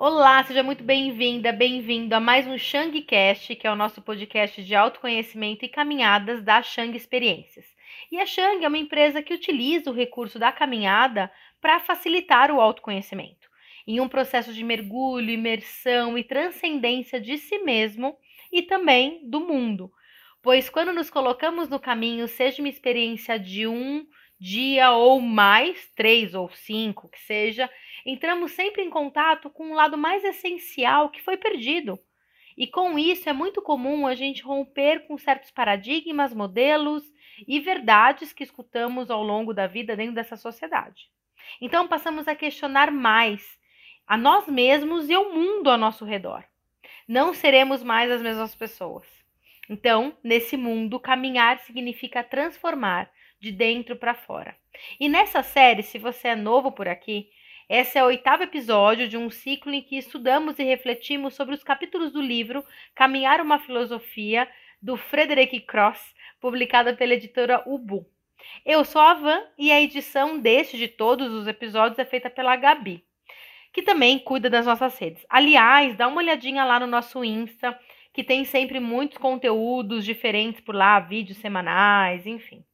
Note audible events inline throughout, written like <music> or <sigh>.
Olá, seja muito bem-vinda, bem-vindo a mais um Shangcast, que é o nosso podcast de autoconhecimento e caminhadas da Shang Experiências. E a Shang é uma empresa que utiliza o recurso da caminhada para facilitar o autoconhecimento, em um processo de mergulho, imersão e transcendência de si mesmo e também do mundo. Pois quando nos colocamos no caminho, seja uma experiência de um dia ou mais, três ou cinco, que seja, entramos sempre em contato com um lado mais essencial que foi perdido. E com isso é muito comum a gente romper com certos paradigmas, modelos e verdades que escutamos ao longo da vida dentro dessa sociedade. Então passamos a questionar mais a nós mesmos e o mundo ao nosso redor. Não seremos mais as mesmas pessoas. Então, nesse mundo, caminhar significa transformar de dentro para fora. E nessa série, se você é novo por aqui, esse é o oitavo episódio de um ciclo em que estudamos e refletimos sobre os capítulos do livro Caminhar uma Filosofia, do Frederick Cross, publicada pela editora Ubu. Eu sou a Van e a edição deste de todos os episódios é feita pela Gabi, que também cuida das nossas redes. Aliás, dá uma olhadinha lá no nosso Insta, que tem sempre muitos conteúdos diferentes por lá, vídeos semanais, enfim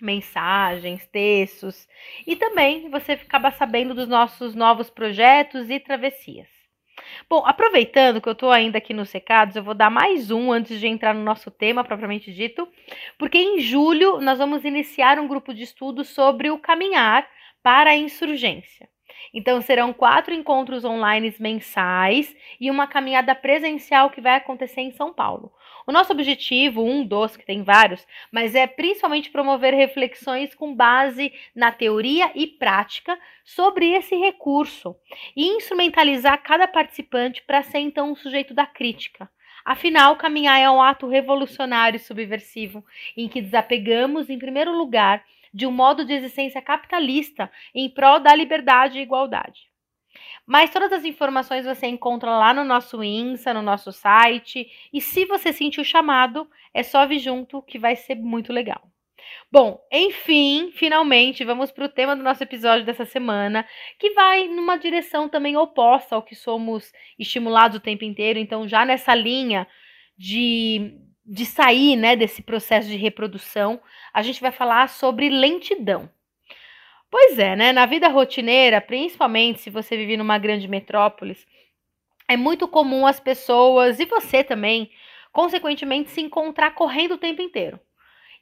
mensagens, textos e também você acaba sabendo dos nossos novos projetos e travessias. Bom, aproveitando que eu estou ainda aqui nos recados, eu vou dar mais um antes de entrar no nosso tema propriamente dito, porque em julho nós vamos iniciar um grupo de estudos sobre o caminhar para a insurgência. Então serão quatro encontros online mensais e uma caminhada presencial que vai acontecer em São Paulo. O nosso objetivo, um dos que tem vários, mas é principalmente promover reflexões com base na teoria e prática sobre esse recurso e instrumentalizar cada participante para ser então um sujeito da crítica. Afinal, caminhar é um ato revolucionário e subversivo, em que desapegamos, em primeiro lugar, de um modo de existência capitalista em prol da liberdade e igualdade. Mas todas as informações você encontra lá no nosso Insta, no nosso site. E se você sentir o chamado, é só vir junto que vai ser muito legal. Bom, enfim, finalmente vamos para o tema do nosso episódio dessa semana, que vai numa direção também oposta ao que somos estimulados o tempo inteiro. Então, já nessa linha de, de sair né, desse processo de reprodução, a gente vai falar sobre lentidão. Pois é, né? Na vida rotineira, principalmente se você vive numa grande metrópole, é muito comum as pessoas, e você também, consequentemente, se encontrar correndo o tempo inteiro.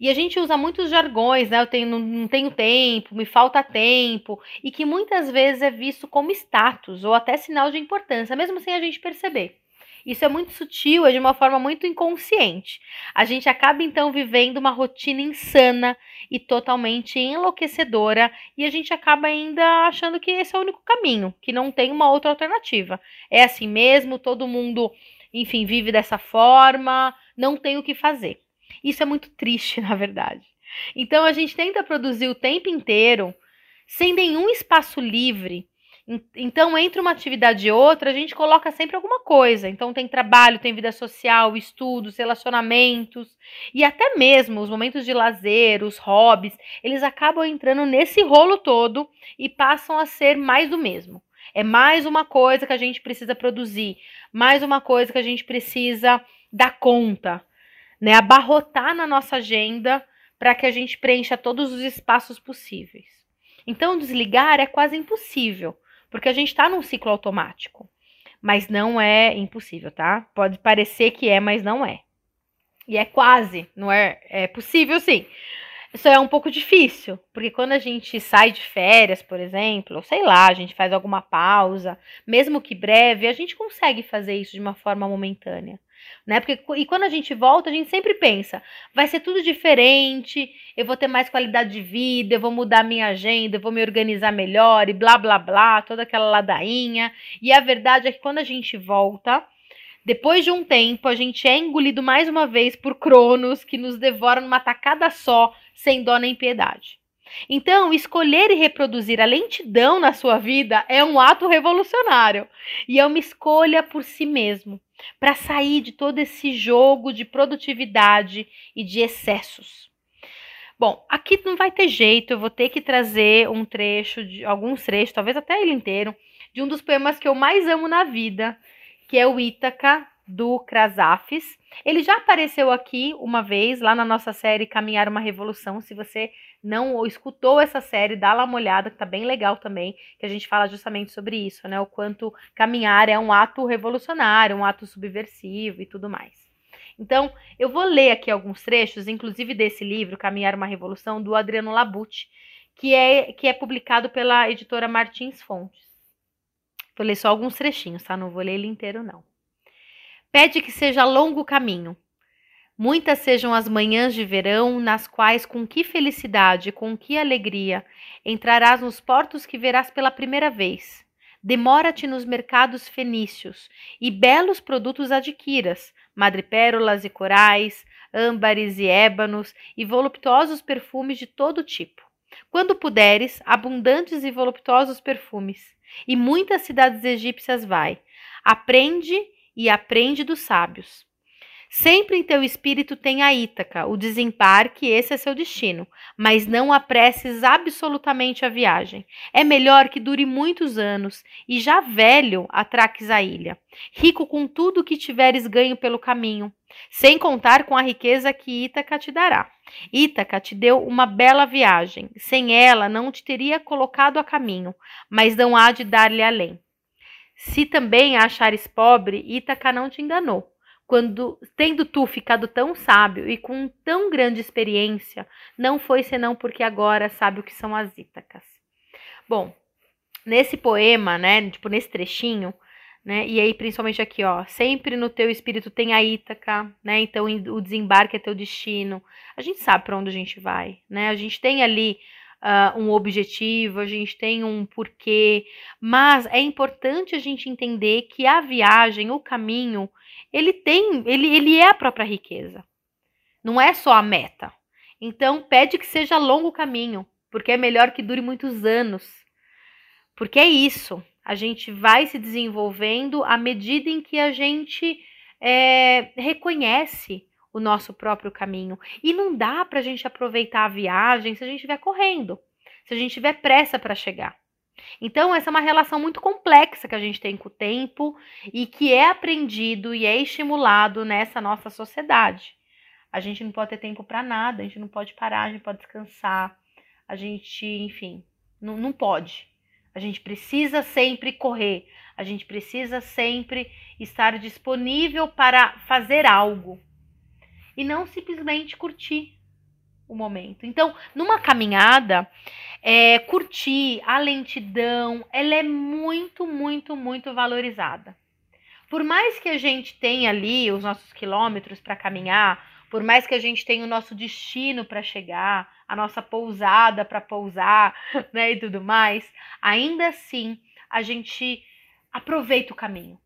E a gente usa muitos jargões, né? Eu tenho, não, não tenho tempo, me falta tempo, e que muitas vezes é visto como status ou até sinal de importância, mesmo sem a gente perceber. Isso é muito sutil, é de uma forma muito inconsciente. A gente acaba então vivendo uma rotina insana e totalmente enlouquecedora e a gente acaba ainda achando que esse é o único caminho, que não tem uma outra alternativa. É assim mesmo, todo mundo, enfim, vive dessa forma, não tem o que fazer. Isso é muito triste, <laughs> na verdade. Então a gente tenta produzir o tempo inteiro sem nenhum espaço livre então, entre uma atividade e outra, a gente coloca sempre alguma coisa. Então, tem trabalho, tem vida social, estudos, relacionamentos e até mesmo os momentos de lazer, os hobbies, eles acabam entrando nesse rolo todo e passam a ser mais do mesmo. É mais uma coisa que a gente precisa produzir, mais uma coisa que a gente precisa dar conta, né? Abarrotar na nossa agenda para que a gente preencha todos os espaços possíveis. Então, desligar é quase impossível porque a gente está num ciclo automático. Mas não é impossível, tá? Pode parecer que é, mas não é. E é quase, não é? É possível sim. Isso é um pouco difícil, porque quando a gente sai de férias, por exemplo, ou sei lá, a gente faz alguma pausa, mesmo que breve, a gente consegue fazer isso de uma forma momentânea né? Porque e quando a gente volta, a gente sempre pensa, vai ser tudo diferente, eu vou ter mais qualidade de vida, eu vou mudar minha agenda, eu vou me organizar melhor e blá blá blá, toda aquela ladainha. E a verdade é que quando a gente volta, depois de um tempo, a gente é engolido mais uma vez por Cronos, que nos devora numa tacada só, sem dó nem piedade. Então, escolher e reproduzir a lentidão na sua vida é um ato revolucionário e é uma escolha por si mesmo para sair de todo esse jogo de produtividade e de excessos. Bom, aqui não vai ter jeito, eu vou ter que trazer um trecho, de alguns trechos, talvez até ele inteiro, de um dos poemas que eu mais amo na vida, que é o Ítaca do Krasafis. Ele já apareceu aqui uma vez, lá na nossa série Caminhar uma Revolução. Se você não escutou essa série, dá lá uma olhada, que tá bem legal também, que a gente fala justamente sobre isso, né? O quanto caminhar é um ato revolucionário, um ato subversivo e tudo mais. Então, eu vou ler aqui alguns trechos, inclusive desse livro, Caminhar uma Revolução, do Adriano Labucci, que é, que é publicado pela editora Martins Fontes. Vou ler só alguns trechinhos, tá? Não vou ler ele inteiro, não. Pede que seja longo o caminho. Muitas sejam as manhãs de verão, nas quais, com que felicidade, com que alegria, entrarás nos portos que verás pela primeira vez. Demora-te nos mercados fenícios, e belos produtos adquiras, madrepérolas e corais, âmbares e ébanos, e voluptuosos perfumes de todo tipo. Quando puderes, abundantes e voluptuosos perfumes. E muitas cidades egípcias vai. Aprende e aprende dos sábios. Sempre em teu espírito tem a Ítaca, o desembarque, esse é seu destino, mas não apresses absolutamente a viagem. É melhor que dure muitos anos e já velho atraques a ilha, rico com tudo que tiveres ganho pelo caminho, sem contar com a riqueza que Ítaca te dará. Ítaca te deu uma bela viagem, sem ela não te teria colocado a caminho, mas não há de dar-lhe além. Se também achares pobre, Ítaca não te enganou quando, tendo tu ficado tão sábio e com tão grande experiência, não foi senão porque agora sabe o que são as Ítacas. Bom, nesse poema, né, tipo nesse trechinho, né, e aí principalmente aqui, ó, sempre no teu espírito tem a Ítaca, né, então o desembarque é teu destino. A gente sabe para onde a gente vai, né, a gente tem ali uh, um objetivo, a gente tem um porquê, mas é importante a gente entender que a viagem, o caminho, ele tem, ele, ele é a própria riqueza. Não é só a meta. Então, pede que seja longo o caminho, porque é melhor que dure muitos anos. Porque é isso. A gente vai se desenvolvendo à medida em que a gente é, reconhece o nosso próprio caminho. E não dá para a gente aproveitar a viagem se a gente estiver correndo, se a gente tiver pressa para chegar. Então, essa é uma relação muito complexa que a gente tem com o tempo e que é aprendido e é estimulado nessa nossa sociedade. A gente não pode ter tempo para nada, a gente não pode parar, a gente pode descansar, a gente, enfim, não, não pode. A gente precisa sempre correr, a gente precisa sempre estar disponível para fazer algo e não simplesmente curtir o momento. Então, numa caminhada, é, curtir a lentidão, ela é muito, muito, muito valorizada. Por mais que a gente tenha ali os nossos quilômetros para caminhar, por mais que a gente tenha o nosso destino para chegar, a nossa pousada para pousar, <laughs> né, e tudo mais, ainda assim a gente aproveita o caminho.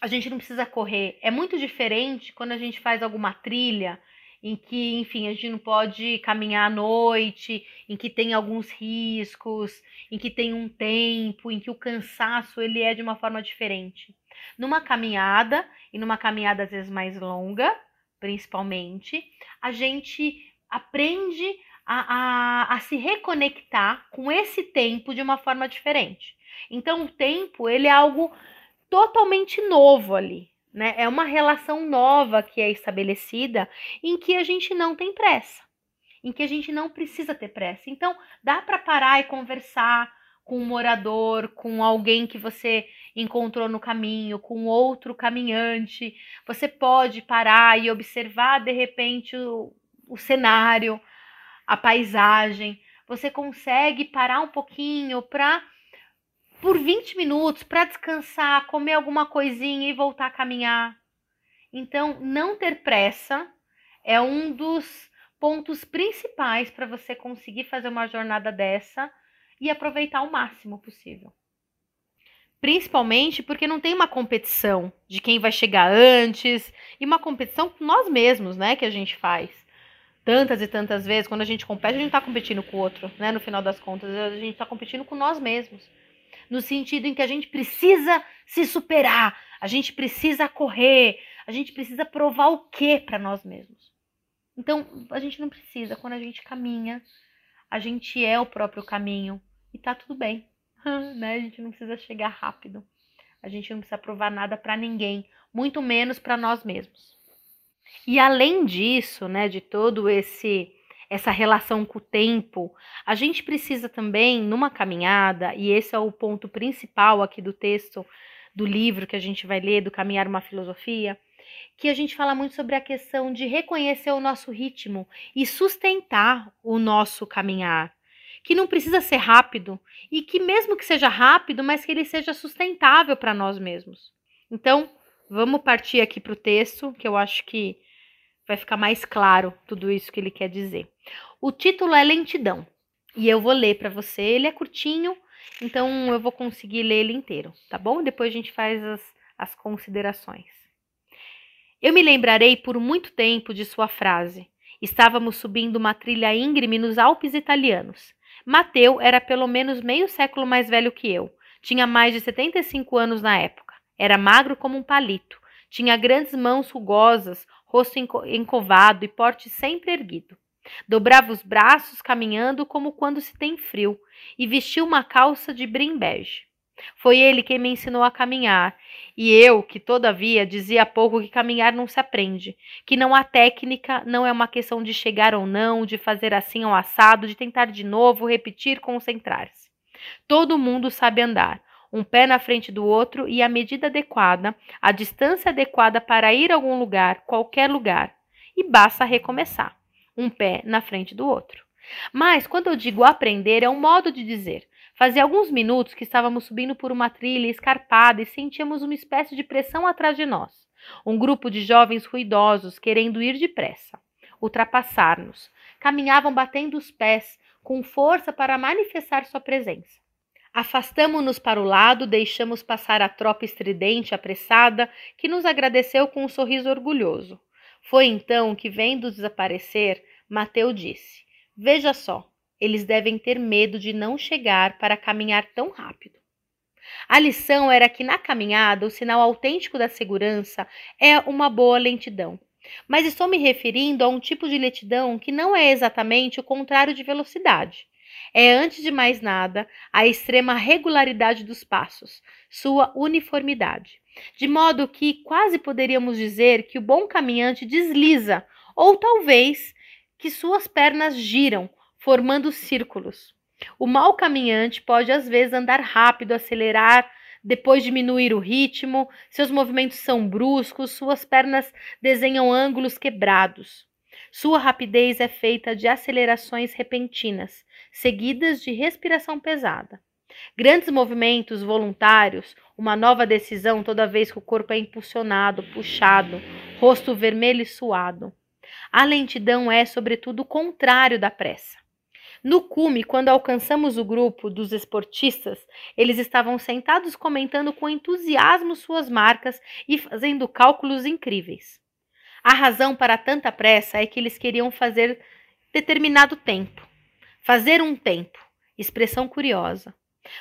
A gente não precisa correr. É muito diferente quando a gente faz alguma trilha em que, enfim, a gente não pode caminhar à noite, em que tem alguns riscos, em que tem um tempo, em que o cansaço ele é de uma forma diferente. Numa caminhada, e numa caminhada às vezes mais longa, principalmente, a gente aprende a, a, a se reconectar com esse tempo de uma forma diferente. Então, o tempo ele é algo totalmente novo ali, né? É uma relação nova que é estabelecida em que a gente não tem pressa, em que a gente não precisa ter pressa. Então, dá para parar e conversar com um morador, com alguém que você encontrou no caminho, com outro caminhante. Você pode parar e observar de repente o, o cenário, a paisagem. Você consegue parar um pouquinho para por 20 minutos para descansar, comer alguma coisinha e voltar a caminhar. Então, não ter pressa é um dos pontos principais para você conseguir fazer uma jornada dessa e aproveitar o máximo possível. Principalmente porque não tem uma competição de quem vai chegar antes e uma competição com nós mesmos, né, que a gente faz. Tantas e tantas vezes, quando a gente compete, a gente está competindo com o outro, né? No final das contas, a gente está competindo com nós mesmos no sentido em que a gente precisa se superar, a gente precisa correr, a gente precisa provar o que para nós mesmos. Então, a gente não precisa, quando a gente caminha, a gente é o próprio caminho e tá tudo bem. <laughs> né? A gente não precisa chegar rápido. A gente não precisa provar nada para ninguém, muito menos para nós mesmos. E além disso, né, de todo esse essa relação com o tempo, a gente precisa também numa caminhada, e esse é o ponto principal aqui do texto do livro que a gente vai ler do Caminhar uma Filosofia, que a gente fala muito sobre a questão de reconhecer o nosso ritmo e sustentar o nosso caminhar que não precisa ser rápido e que mesmo que seja rápido, mas que ele seja sustentável para nós mesmos. Então, vamos partir aqui para o texto, que eu acho que vai ficar mais claro tudo isso que ele quer dizer. O título é Lentidão e eu vou ler para você. Ele é curtinho, então eu vou conseguir ler ele inteiro, tá bom? Depois a gente faz as, as considerações. Eu me lembrarei por muito tempo de sua frase. Estávamos subindo uma trilha íngreme nos Alpes italianos. Mateu era pelo menos meio século mais velho que eu. Tinha mais de 75 anos na época. Era magro como um palito. Tinha grandes mãos rugosas, rosto encovado e porte sempre erguido. Dobrava os braços caminhando como quando se tem frio e vestia uma calça de brim bege. Foi ele quem me ensinou a caminhar, e eu, que todavia dizia há pouco que caminhar não se aprende, que não há técnica, não é uma questão de chegar ou não, de fazer assim ou assado, de tentar de novo, repetir, concentrar-se. Todo mundo sabe andar, um pé na frente do outro e a medida adequada, a distância adequada para ir a algum lugar, qualquer lugar, e basta recomeçar, um pé na frente do outro. Mas quando eu digo aprender, é um modo de dizer. Fazia alguns minutos que estávamos subindo por uma trilha escarpada e sentíamos uma espécie de pressão atrás de nós. Um grupo de jovens ruidosos querendo ir depressa, ultrapassar-nos. Caminhavam batendo os pés, com força para manifestar sua presença. Afastamo-nos para o lado, deixamos passar a tropa estridente, apressada, que nos agradeceu com um sorriso orgulhoso. Foi então que, vendo desaparecer, Mateu disse: Veja só, eles devem ter medo de não chegar para caminhar tão rápido. A lição era que na caminhada o sinal autêntico da segurança é uma boa lentidão. Mas estou me referindo a um tipo de lentidão que não é exatamente o contrário de velocidade. É, antes de mais nada, a extrema regularidade dos passos, sua uniformidade. De modo que quase poderíamos dizer que o bom caminhante desliza, ou talvez que suas pernas giram, formando círculos. O mau caminhante pode às vezes andar rápido, acelerar, depois diminuir o ritmo, seus movimentos são bruscos, suas pernas desenham ângulos quebrados. Sua rapidez é feita de acelerações repentinas, seguidas de respiração pesada. Grandes movimentos voluntários, uma nova decisão toda vez que o corpo é impulsionado, puxado, rosto vermelho e suado. A lentidão é, sobretudo, o contrário da pressa. No cume, quando alcançamos o grupo dos esportistas, eles estavam sentados comentando com entusiasmo suas marcas e fazendo cálculos incríveis. A razão para tanta pressa é que eles queriam fazer determinado tempo. Fazer um tempo. Expressão curiosa.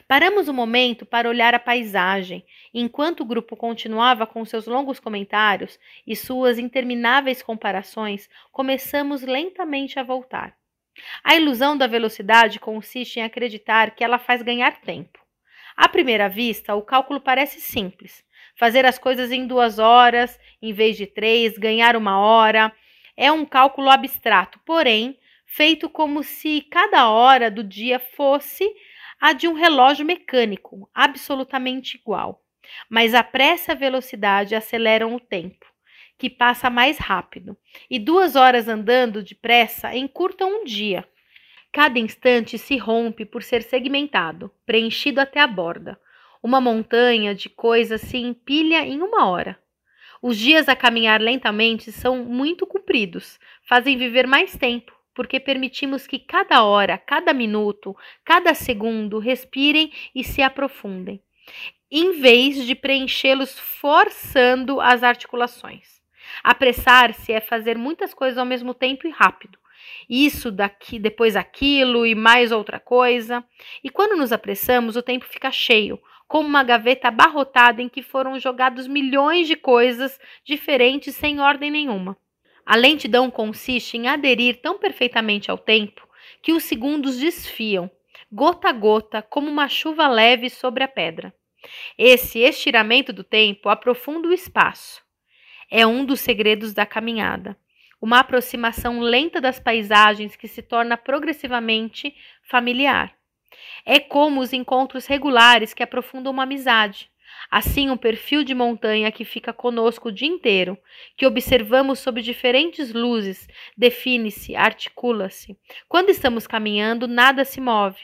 Paramos um momento para olhar a paisagem, enquanto o grupo continuava com seus longos comentários e suas intermináveis comparações, começamos lentamente a voltar. A ilusão da velocidade consiste em acreditar que ela faz ganhar tempo. À primeira vista, o cálculo parece simples. Fazer as coisas em duas horas, em vez de três, ganhar uma hora. É um cálculo abstrato, porém, feito como se cada hora do dia fosse a de um relógio mecânico, absolutamente igual. Mas a pressa e a velocidade aceleram o tempo que passa mais rápido, e duas horas andando depressa encurtam um dia. Cada instante se rompe por ser segmentado, preenchido até a borda. Uma montanha de coisas se empilha em uma hora. Os dias a caminhar lentamente são muito compridos, fazem viver mais tempo, porque permitimos que cada hora, cada minuto, cada segundo respirem e se aprofundem, em vez de preenchê-los forçando as articulações. Apressar-se é fazer muitas coisas ao mesmo tempo e rápido. Isso daqui, depois aquilo e mais outra coisa. E quando nos apressamos, o tempo fica cheio, como uma gaveta abarrotada em que foram jogados milhões de coisas diferentes sem ordem nenhuma. A lentidão consiste em aderir tão perfeitamente ao tempo que os segundos desfiam, gota a gota, como uma chuva leve sobre a pedra. Esse estiramento do tempo aprofunda o espaço. É um dos segredos da caminhada. Uma aproximação lenta das paisagens que se torna progressivamente familiar. É como os encontros regulares que aprofundam uma amizade. Assim, um perfil de montanha que fica conosco o dia inteiro, que observamos sob diferentes luzes, define-se, articula-se. Quando estamos caminhando, nada se move.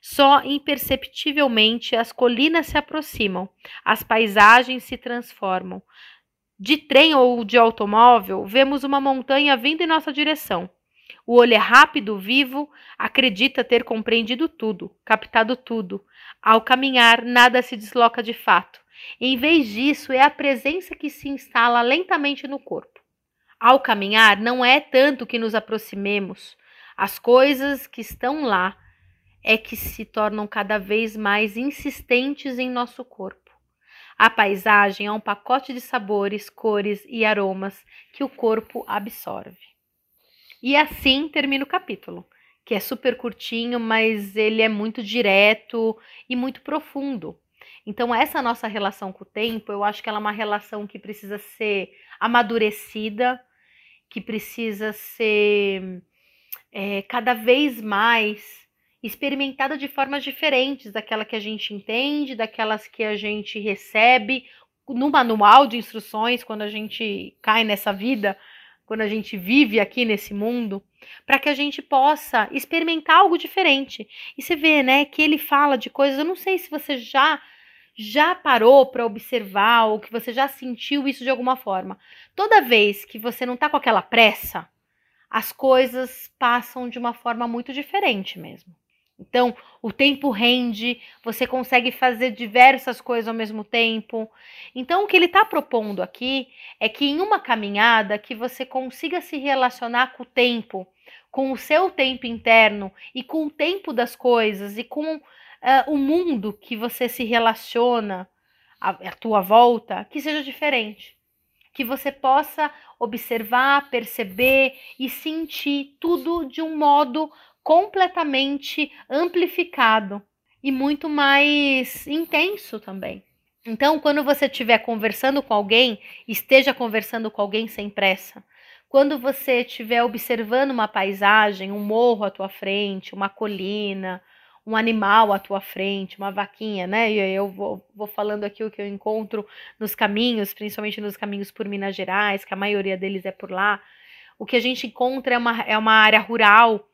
Só imperceptivelmente as colinas se aproximam, as paisagens se transformam. De trem ou de automóvel, vemos uma montanha vindo em nossa direção. O olho é rápido, vivo, acredita ter compreendido tudo, captado tudo. Ao caminhar, nada se desloca de fato. Em vez disso, é a presença que se instala lentamente no corpo. Ao caminhar, não é tanto que nos aproximemos, as coisas que estão lá é que se tornam cada vez mais insistentes em nosso corpo. A paisagem é um pacote de sabores, cores e aromas que o corpo absorve. E assim termina o capítulo, que é super curtinho, mas ele é muito direto e muito profundo. Então, essa nossa relação com o tempo, eu acho que ela é uma relação que precisa ser amadurecida, que precisa ser é, cada vez mais experimentada de formas diferentes daquela que a gente entende, daquelas que a gente recebe no manual de instruções quando a gente cai nessa vida quando a gente vive aqui nesse mundo, para que a gente possa experimentar algo diferente. E você vê, né, que ele fala de coisas, eu não sei se você já já parou para observar ou que você já sentiu isso de alguma forma. Toda vez que você não está com aquela pressa, as coisas passam de uma forma muito diferente mesmo. Então, o tempo rende, você consegue fazer diversas coisas ao mesmo tempo. Então, o que ele está propondo aqui é que em uma caminhada que você consiga se relacionar com o tempo, com o seu tempo interno e com o tempo das coisas e com uh, o mundo que você se relaciona à, à tua volta, que seja diferente. Que você possa observar, perceber e sentir tudo de um modo completamente amplificado e muito mais intenso também. Então, quando você estiver conversando com alguém, esteja conversando com alguém sem pressa. Quando você estiver observando uma paisagem, um morro à tua frente, uma colina, um animal à tua frente, uma vaquinha, né? E eu vou, vou falando aqui o que eu encontro nos caminhos, principalmente nos caminhos por Minas Gerais, que a maioria deles é por lá. O que a gente encontra é uma, é uma área rural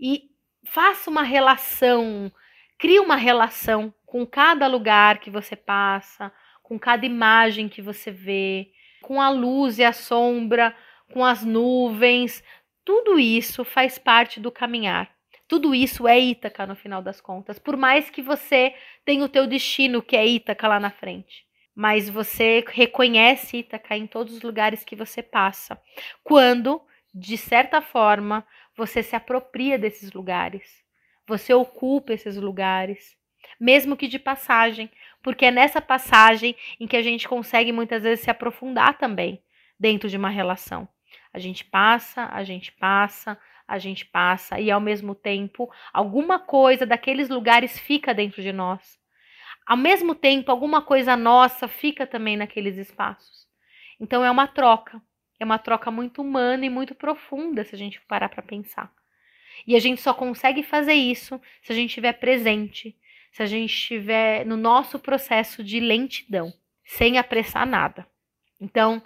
e faça uma relação, crie uma relação com cada lugar que você passa, com cada imagem que você vê, com a luz e a sombra, com as nuvens. Tudo isso faz parte do caminhar. Tudo isso é Ítaca no final das contas, por mais que você tenha o teu destino que é Ítaca lá na frente. Mas você reconhece Ítaca em todos os lugares que você passa. Quando, de certa forma, você se apropria desses lugares, você ocupa esses lugares, mesmo que de passagem, porque é nessa passagem em que a gente consegue muitas vezes se aprofundar também dentro de uma relação. A gente passa, a gente passa, a gente passa e ao mesmo tempo alguma coisa daqueles lugares fica dentro de nós. Ao mesmo tempo, alguma coisa nossa fica também naqueles espaços. Então é uma troca. É uma troca muito humana e muito profunda se a gente parar para pensar. E a gente só consegue fazer isso se a gente estiver presente, se a gente estiver no nosso processo de lentidão, sem apressar nada. Então,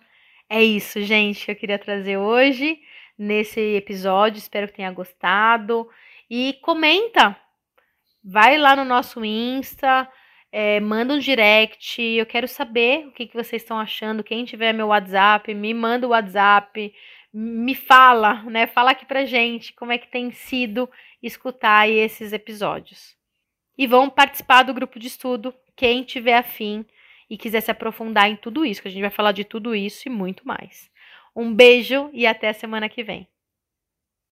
é isso, gente, que eu queria trazer hoje nesse episódio. Espero que tenha gostado. E comenta. Vai lá no nosso Insta, é, manda um direct. Eu quero saber o que, que vocês estão achando. Quem tiver meu WhatsApp, me manda o WhatsApp, me fala, né? Fala aqui pra gente como é que tem sido escutar esses episódios. E vão participar do grupo de estudo, quem tiver afim e quiser se aprofundar em tudo isso, que a gente vai falar de tudo isso e muito mais. Um beijo e até a semana que vem.